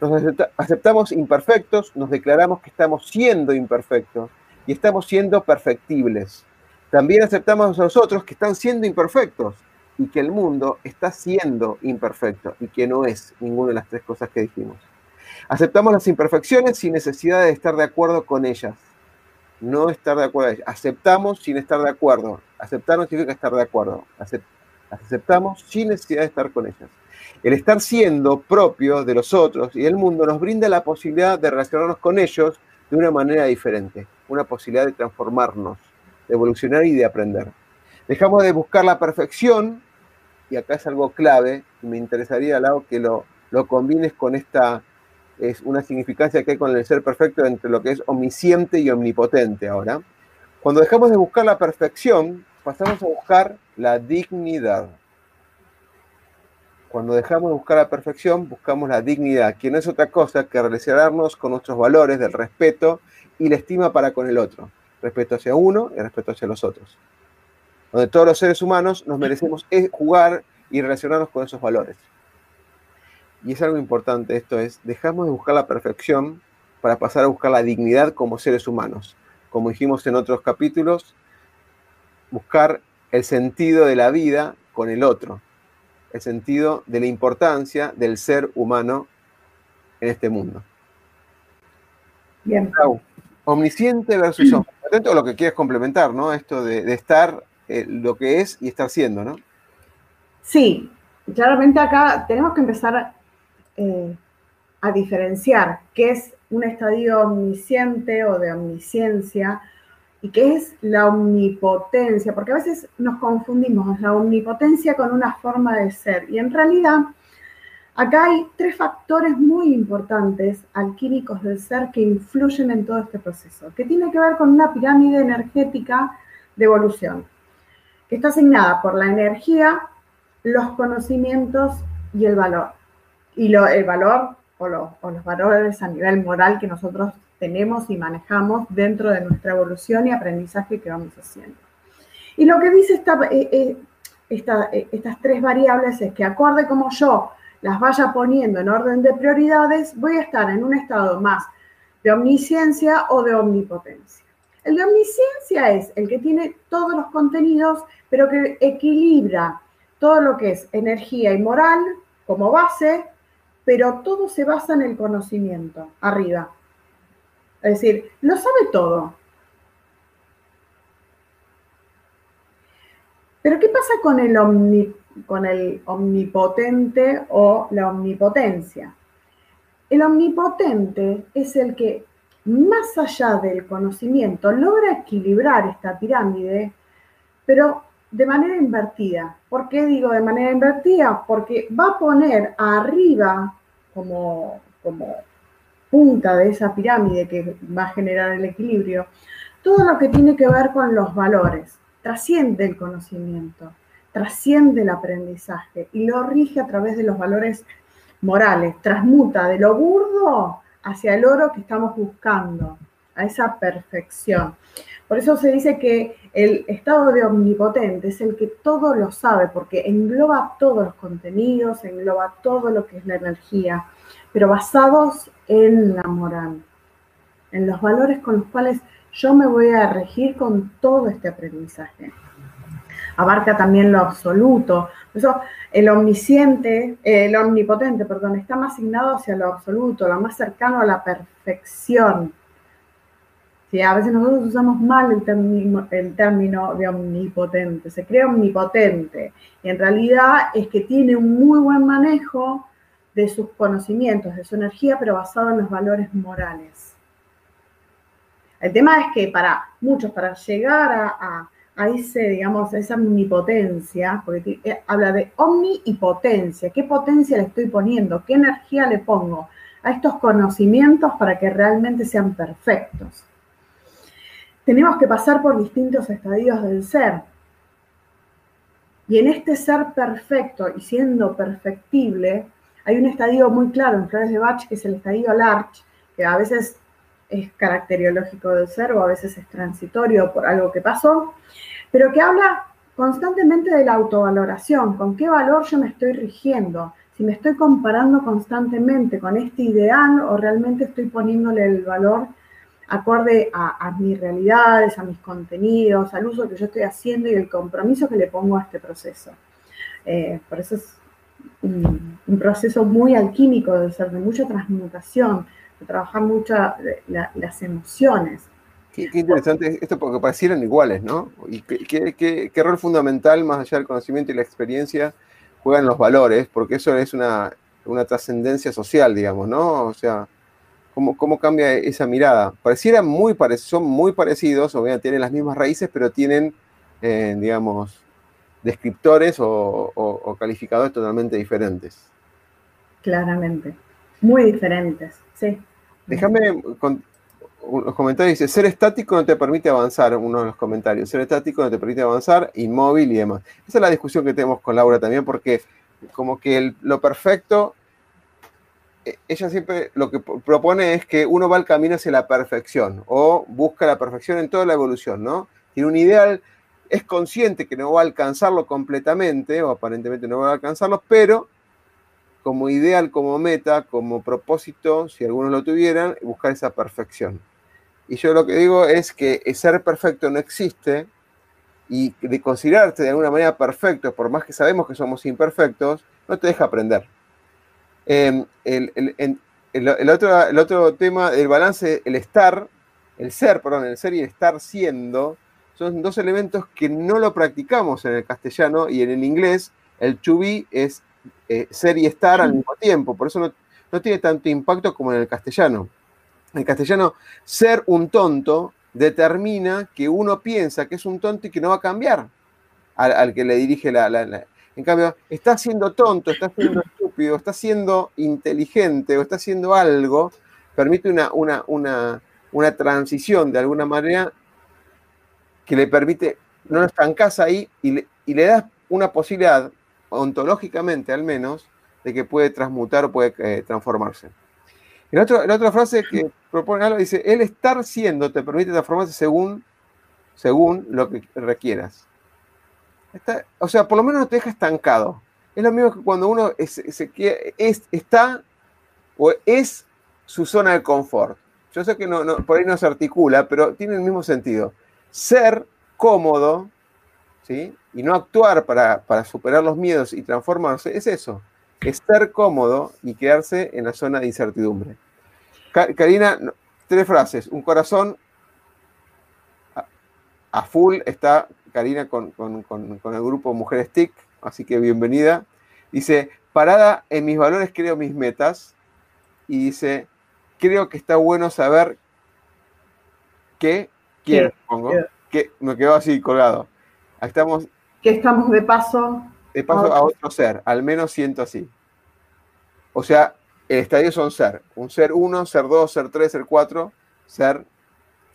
Speaker 1: Nos aceptamos imperfectos, nos declaramos que estamos siendo imperfectos y estamos siendo perfectibles. También aceptamos a nosotros que están siendo imperfectos y que el mundo está siendo imperfecto y que no es ninguna de las tres cosas que dijimos. Aceptamos las imperfecciones sin necesidad de estar de acuerdo con ellas. No estar de acuerdo. Aceptamos sin estar de acuerdo. Aceptar no significa estar de acuerdo. Aceptamos sin necesidad de estar con ellas. El estar siendo propio de los otros y del mundo nos brinda la posibilidad de relacionarnos con ellos de una manera diferente, una posibilidad de transformarnos, de evolucionar y de aprender. Dejamos de buscar la perfección, y acá es algo clave, y me interesaría, Lau, que lo, lo combines con esta, es una significancia que hay con el ser perfecto entre lo que es omnisciente y omnipotente ahora. Cuando dejamos de buscar la perfección, pasamos a buscar la dignidad. Cuando dejamos de buscar la perfección, buscamos la dignidad, que no es otra cosa que relacionarnos con nuestros valores del respeto y la estima para con el otro. Respeto hacia uno y respeto hacia los otros. Donde todos los seres humanos nos merecemos jugar y relacionarnos con esos valores. Y es algo importante esto, es dejamos de buscar la perfección para pasar a buscar la dignidad como seres humanos. Como dijimos en otros capítulos, buscar el sentido de la vida con el otro, el sentido de la importancia del ser humano en este mundo.
Speaker 2: Bien.
Speaker 1: omnisciente versus omnipotente, o lo que quieres complementar, ¿no? Esto de, estar eh, lo que es y estar siendo, ¿no?
Speaker 2: Sí, claramente acá tenemos que empezar eh, a diferenciar qué es un estadio omnisciente o de omnisciencia y qué es la omnipotencia, porque a veces nos confundimos la omnipotencia con una forma de ser y en realidad acá hay tres factores muy importantes alquímicos del ser que influyen en todo este proceso, que tiene que ver con una pirámide energética de evolución, que está asignada por la energía, los conocimientos y el valor. Y lo, el valor o, o los valores a nivel moral que nosotros tenemos y manejamos dentro de nuestra evolución y aprendizaje que vamos haciendo. Y lo que dice eh, eh, eh, estas tres variables es que acorde como yo las vaya poniendo en orden de prioridades, voy a estar en un estado más de omnisciencia o de omnipotencia. El de omnisciencia es el que tiene todos los contenidos, pero que equilibra todo lo que es energía y moral como base, pero todo se basa en el conocimiento, arriba. Es decir, lo sabe todo. Pero ¿qué pasa con el, con el omnipotente o la omnipotencia? El omnipotente es el que, más allá del conocimiento, logra equilibrar esta pirámide, pero de manera invertida. ¿Por qué digo de manera invertida? Porque va a poner arriba, como, como punta de esa pirámide que va a generar el equilibrio, todo lo que tiene que ver con los valores, trasciende el conocimiento, trasciende el aprendizaje y lo rige a través de los valores morales, transmuta de lo burdo hacia el oro que estamos buscando, a esa perfección. Por eso se dice que el estado de omnipotente es el que todo lo sabe, porque engloba todos los contenidos, engloba todo lo que es la energía, pero basados en la moral, en los valores con los cuales yo me voy a regir con todo este aprendizaje. Abarca también lo absoluto. Por eso el omnisciente, el omnipotente, perdón, está más asignado hacia lo absoluto, lo más cercano a la perfección. Sí, a veces nosotros usamos mal el término, el término de omnipotente. Se cree omnipotente y en realidad es que tiene un muy buen manejo de sus conocimientos, de su energía, pero basado en los valores morales. El tema es que para muchos, para llegar a, ese, digamos, esa omnipotencia, porque eh, habla de omni y potencia, ¿qué potencia le estoy poniendo? ¿Qué energía le pongo a estos conocimientos para que realmente sean perfectos? Tenemos que pasar por distintos estadios del ser. Y en este ser perfecto y siendo perfectible, hay un estadio muy claro en Flores de Bach, que es el estadio Larch, que a veces es caracteriológico del ser o a veces es transitorio por algo que pasó, pero que habla constantemente de la autovaloración, con qué valor yo me estoy rigiendo, si me estoy comparando constantemente con este ideal o realmente estoy poniéndole el valor acorde a, mis realidades, a mis contenidos, al uso que yo estoy haciendo y el compromiso que le pongo a este proceso. Eh, por eso es un, proceso muy alquímico de ser, de mucha transmutación, de trabajar mucho las emociones.
Speaker 1: Qué, interesante esto porque parecieran iguales, ¿no? Y qué, qué, rol fundamental, más allá del conocimiento y la experiencia, juegan los valores, porque eso es una, una trascendencia social, digamos, ¿no? O sea, ¿cómo, cómo cambia esa mirada? Parecieran muy, son muy parecidos, obviamente tienen las mismas raíces, pero tienen, eh, digamos, descriptores o, calificadores totalmente diferentes.
Speaker 2: Claramente, muy diferentes, sí.
Speaker 1: Déjame con los comentarios, dice, ser estático no te permite avanzar, uno de los comentarios, ser estático no te permite avanzar, inmóvil y demás. Esa es la discusión que tenemos con Laura también, porque como que lo perfecto, ella siempre lo que propone es que uno va al camino hacia la perfección, o busca la perfección en toda la evolución, ¿no? Tiene un ideal, es consciente que no va a alcanzarlo completamente, o aparentemente no va a alcanzarlo, pero como ideal, como meta, como propósito, si algunos lo tuvieran, buscar esa perfección. Y yo lo que digo es que ser perfecto no existe, y de considerarte de alguna manera perfecto, por más que sabemos que somos imperfectos, no te deja aprender. Em, el, otro, el otro tema, el balance, el estar, el ser, perdón, el ser y el estar siendo, son dos elementos que no lo practicamos en el castellano y en el inglés. El to be es eh, ser y estar al mismo tiempo, por eso no, tiene tanto impacto como en el castellano. En el castellano, ser un tonto determina que uno piensa que es un tonto y que no va a cambiar al, que le dirige la, En cambio, está siendo tonto, está siendo estúpido, está siendo inteligente o está haciendo algo, permite una, una, una, una transición de alguna manera que le permite, no lo estancas ahí y le, y le das una posibilidad ontológicamente al menos, de que puede transmutar o puede eh, transformarse. En, otra frase que propone algo dice, el estar siendo te permite transformarse según, según lo que requieras. O sea, por lo menos no te deja estancado. Es lo mismo que cuando uno es, está o es su zona de confort. Yo sé que por ahí no se articula, pero tiene el mismo sentido. Ser cómodo y no actuar para, superar los miedos y transformarse, es eso, estar cómodo y quedarse en la zona de incertidumbre. Karina, tres frases. Un corazón a, full está Karina con, el grupo Mujeres TIC, así que bienvenida. Dice, parada en mis valores creo mis metas. Y dice, creo que está bueno saber qué quiero, pongo, que me quedo así colgado estamos.
Speaker 2: Que estamos de paso.
Speaker 1: De paso a otro ser, al menos siento así. O sea, el estadio son ser. Un ser uno, ser dos, ser tres, ser cuatro, ser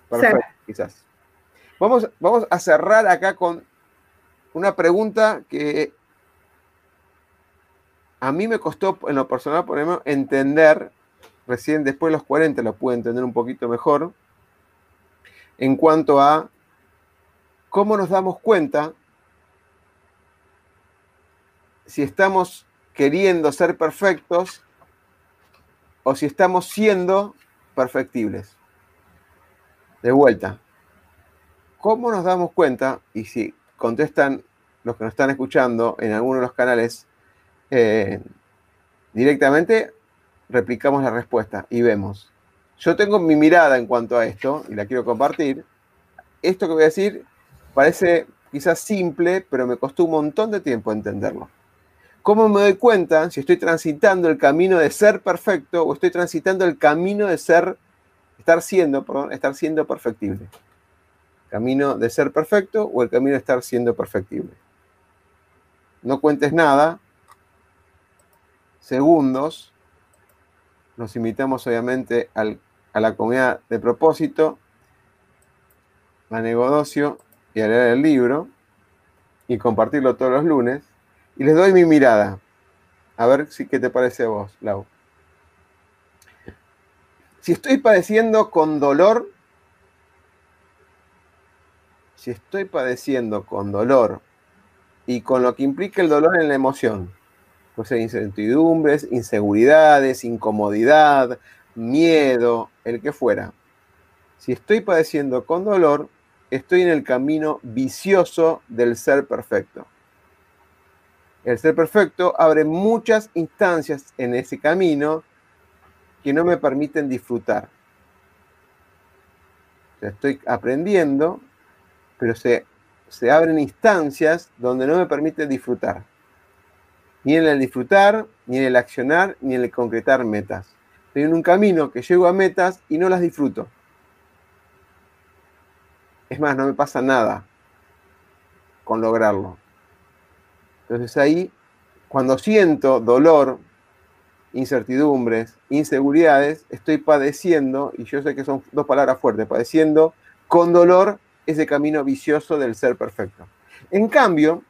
Speaker 1: perfecto, quizás. Vamos, a cerrar acá con una pregunta que a mí me costó en lo personal, por ejemplo, entender, recién después de los 40 lo pude entender un poquito mejor, en cuanto a ¿cómo nos damos cuenta si estamos queriendo ser perfectos o si estamos siendo perfectibles? De vuelta, ¿cómo nos damos cuenta? Y si contestan los que nos están escuchando en alguno de los canales eh, directamente, replicamos la respuesta y vemos. Yo tengo mi mirada en cuanto a esto y la quiero compartir. Esto que voy a decir Parece quizás simple, pero me costó un montón de tiempo entenderlo. ¿Cómo me doy cuenta si estoy transitando el camino de ser perfecto o estoy transitando el camino de ser, estar siendo, perdón, estar siendo perfectible? ¿Camino de ser perfecto o el camino de estar siendo perfectible? No cuentes nada. Segundos. Nos invitamos obviamente a la comunidad de propósito, a negocio y a leer el libro y compartirlo todos los lunes. Y les doy mi mirada. A ver si qué te parece a vos, Lau. Si estoy padeciendo con dolor, si estoy padeciendo con dolor y con lo que implica el dolor en la emoción, pues hay incertidumbres, inseguridades, incomodidad, miedo, el que fuera. Si estoy padeciendo con dolor, estoy en el camino vicioso del ser perfecto. El ser perfecto abre muchas instancias en ese camino que no me permiten disfrutar. estoy aprendiendo, pero se, se abren instancias donde no me permiten disfrutar. Ni en el disfrutar, ni en el accionar, ni en el concretar metas. Estoy en un camino que llego a metas y no las disfruto. Es más, no me pasa nada con lograrlo. Entonces ahí, cuando siento dolor, incertidumbres, inseguridades, estoy padeciendo, y yo sé que son dos palabras fuertes, padeciendo con dolor ese camino vicioso del ser perfecto. En cambio,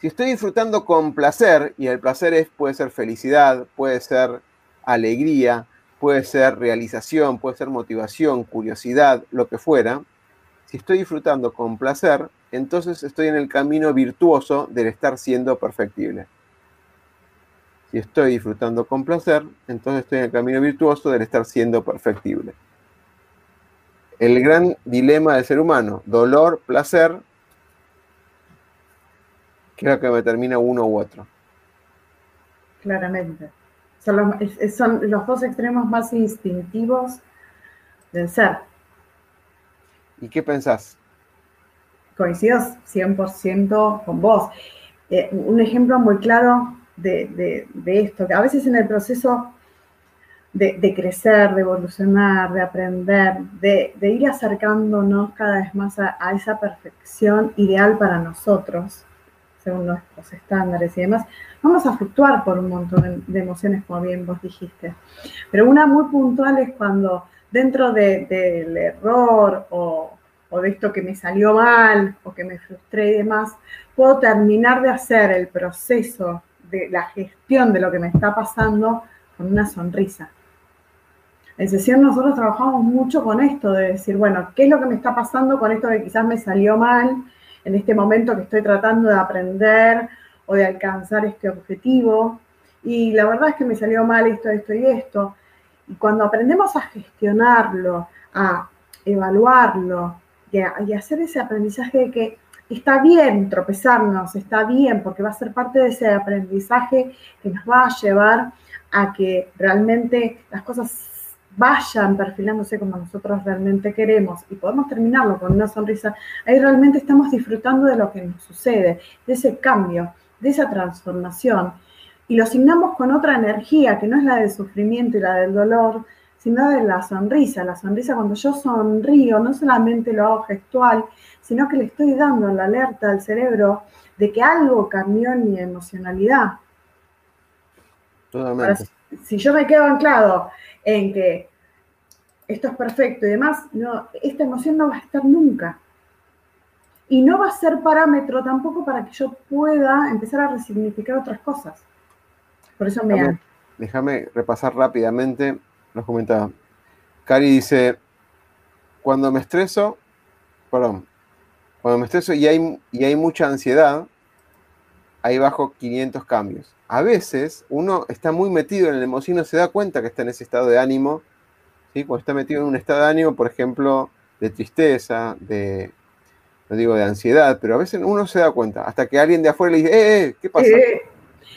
Speaker 1: si estoy disfrutando con placer, y el placer es, puede ser felicidad, puede ser alegría, puede ser realización, puede ser motivación, curiosidad, lo que fuera, si estoy disfrutando con placer, entonces estoy en el camino virtuoso del estar siendo perfectible. Si estoy disfrutando con placer, entonces estoy en el camino virtuoso del estar siendo perfectible. El gran dilema del ser humano, dolor, placer, creo que me termina uno u otro.
Speaker 2: Claramente. Son los, son los dos extremos más instintivos del ser.
Speaker 1: ¿Y qué pensás?
Speaker 2: Coincido 100% con vos. Eh, un ejemplo muy claro de, esto, que a veces en el proceso de, crecer, de evolucionar, de aprender, de, ir acercándonos cada vez más a, esa perfección ideal para nosotros, según nuestros estándares y demás, vamos a fluctuar por un montón de, emociones, como bien vos dijiste. Pero una muy puntual es cuando dentro del error o, o de esto que me salió mal o que me frustré y demás, puedo terminar de hacer el proceso de la gestión de lo que me está pasando con una sonrisa. En sesión nosotros trabajamos mucho con esto de decir, bueno, ¿qué es lo que me está pasando con esto que quizás me salió mal en este momento que estoy tratando de aprender o de alcanzar este objetivo? Y la verdad es que me salió mal esto, esto y esto. Y cuando aprendemos a gestionarlo, a evaluarlo y a, hacer ese aprendizaje de que está bien tropezarnos, está bien, porque va a ser parte de ese aprendizaje que nos va a llevar a que realmente las cosas vayan perfilándose como nosotros realmente queremos y podemos terminarlo con una sonrisa, ahí realmente estamos disfrutando de lo que nos sucede, de ese cambio, de esa transformación. Y lo asignamos con otra energía que no es la del sufrimiento y la del dolor, sino de la sonrisa. La sonrisa cuando yo sonrío, no solamente lo hago gestual, sino que le estoy dando la alerta al cerebro de que algo cambió en mi emocionalidad. Si yo me quedo anclado en que esto es perfecto y demás, no, esta emoción no va a estar nunca. Y no va a ser parámetro tampoco para que yo pueda empezar a resignificar otras cosas. Por eso me...
Speaker 1: Déjame, déjame repasar rápidamente los comentarios. Cari dice, cuando me estreso, perdón, cuando me estreso y hay, y hay mucha ansiedad, ahí bajo 500 cambios. A veces uno está muy metido en la emoción y no se da cuenta que está en ese estado de ánimo. ¿sí? Cuando está metido en un estado de ánimo, por ejemplo, de tristeza, de, no digo de ansiedad, pero a veces uno se da cuenta, hasta que alguien de afuera le dice, ¡eh, eh! ¿Qué pasa?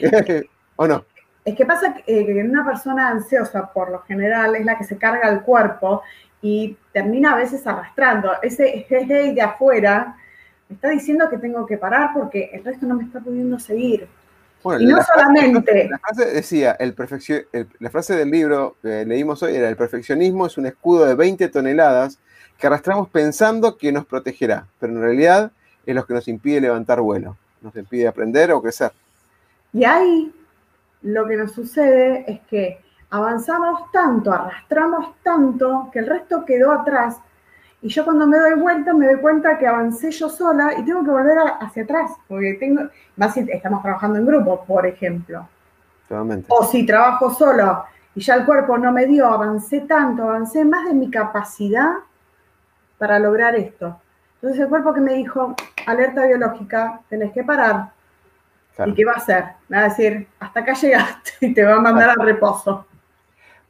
Speaker 2: Eh. ¿O no? Es que pasa eh, que una persona ansiosa, por lo general, es la que se carga el cuerpo y termina a veces arrastrando. Ese jeje de afuera me está diciendo que tengo que parar porque el resto no me está pudiendo seguir. y no solamente.
Speaker 1: la frase decía, el la frase del libro que leímos hoy era: el perfeccionismo es un escudo de 20 toneladas que arrastramos pensando que nos protegerá, pero en realidad es lo que nos impide levantar vuelo, nos impide aprender o crecer.
Speaker 2: Y ahí lo que nos sucede es que avanzamos tanto, arrastramos tanto, que el resto quedó atrás y yo cuando me doy vuelta me doy cuenta que avancé yo sola y tengo que volver hacia atrás, porque tengo, más si estamos trabajando en grupo, por ejemplo. O si trabajo solo y ya el cuerpo no me dio, avancé tanto, avancé más de mi capacidad para lograr esto. Entonces el cuerpo que me dijo, alerta biológica, tenés que parar. ¿Y qué va a hacer? Me va a decir, hasta acá llegaste y te va a mandar al reposo.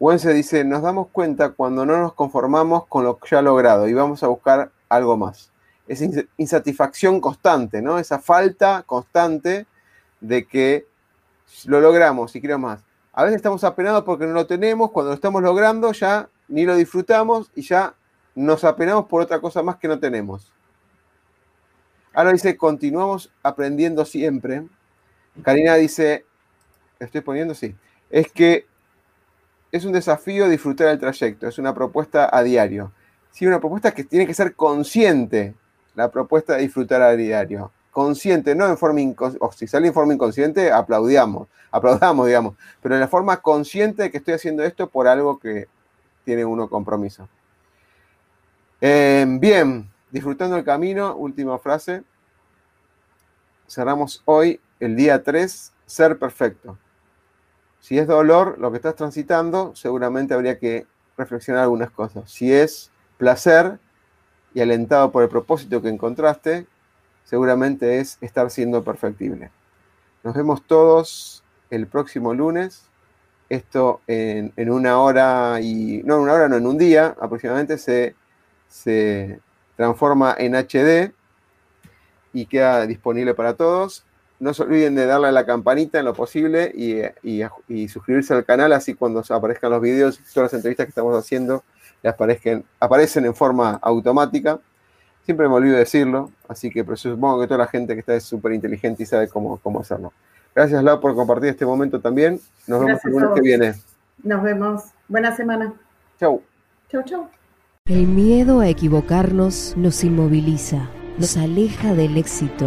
Speaker 1: Wense dice, nos damos cuenta cuando no nos conformamos con lo ya logrado y vamos a buscar algo más. Esa insatisfacción constante, ¿no? Esa falta constante de que lo logramos y quiero más. A veces estamos apenados porque no lo tenemos, cuando lo estamos logrando ya ni lo disfrutamos y ya nos apenamos por otra cosa más que no tenemos. Ahora dice, continuamos aprendiendo siempre. Karina dice, estoy poniendo? Sí. Es que es un desafío disfrutar el trayecto, es una propuesta a diario. Sí, una propuesta que tiene que ser consciente, la propuesta de disfrutar a diario. Consciente, no en forma inconsciente, o si sale en forma inconsciente, aplaudamos, aplaudamos, digamos, pero en la forma consciente de que estoy haciendo esto por algo que tiene uno compromiso. Em, bien, disfrutando el camino, última frase. Cerramos hoy el día 3, ser perfecto. Si es dolor lo que estás transitando, seguramente habría que reflexionar algunas cosas. Si es placer y alentado por el propósito que encontraste, seguramente es estar siendo perfectible. Nos vemos todos el próximo lunes. Esto en, una hora y. No, en una hora, no, en un día aproximadamente se se transforma en HD y queda disponible para todos. No se olviden de darle a la campanita en lo posible y, suscribirse al canal, así cuando aparezcan los videos, todas las entrevistas que estamos haciendo, aparezcan, aparecen en forma automática. Siempre me olvido decirlo, así que pero supongo que toda la gente que está es súper inteligente y sabe cómo, cómo hacerlo. Gracias, Lau, por compartir este momento también. Nos vemos el lunes que viene.
Speaker 2: Nos vemos. Buena semana.
Speaker 1: Chau.
Speaker 2: Chau, chau.
Speaker 3: El miedo a equivocarnos nos inmoviliza, nos aleja del éxito.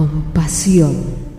Speaker 3: con pasión.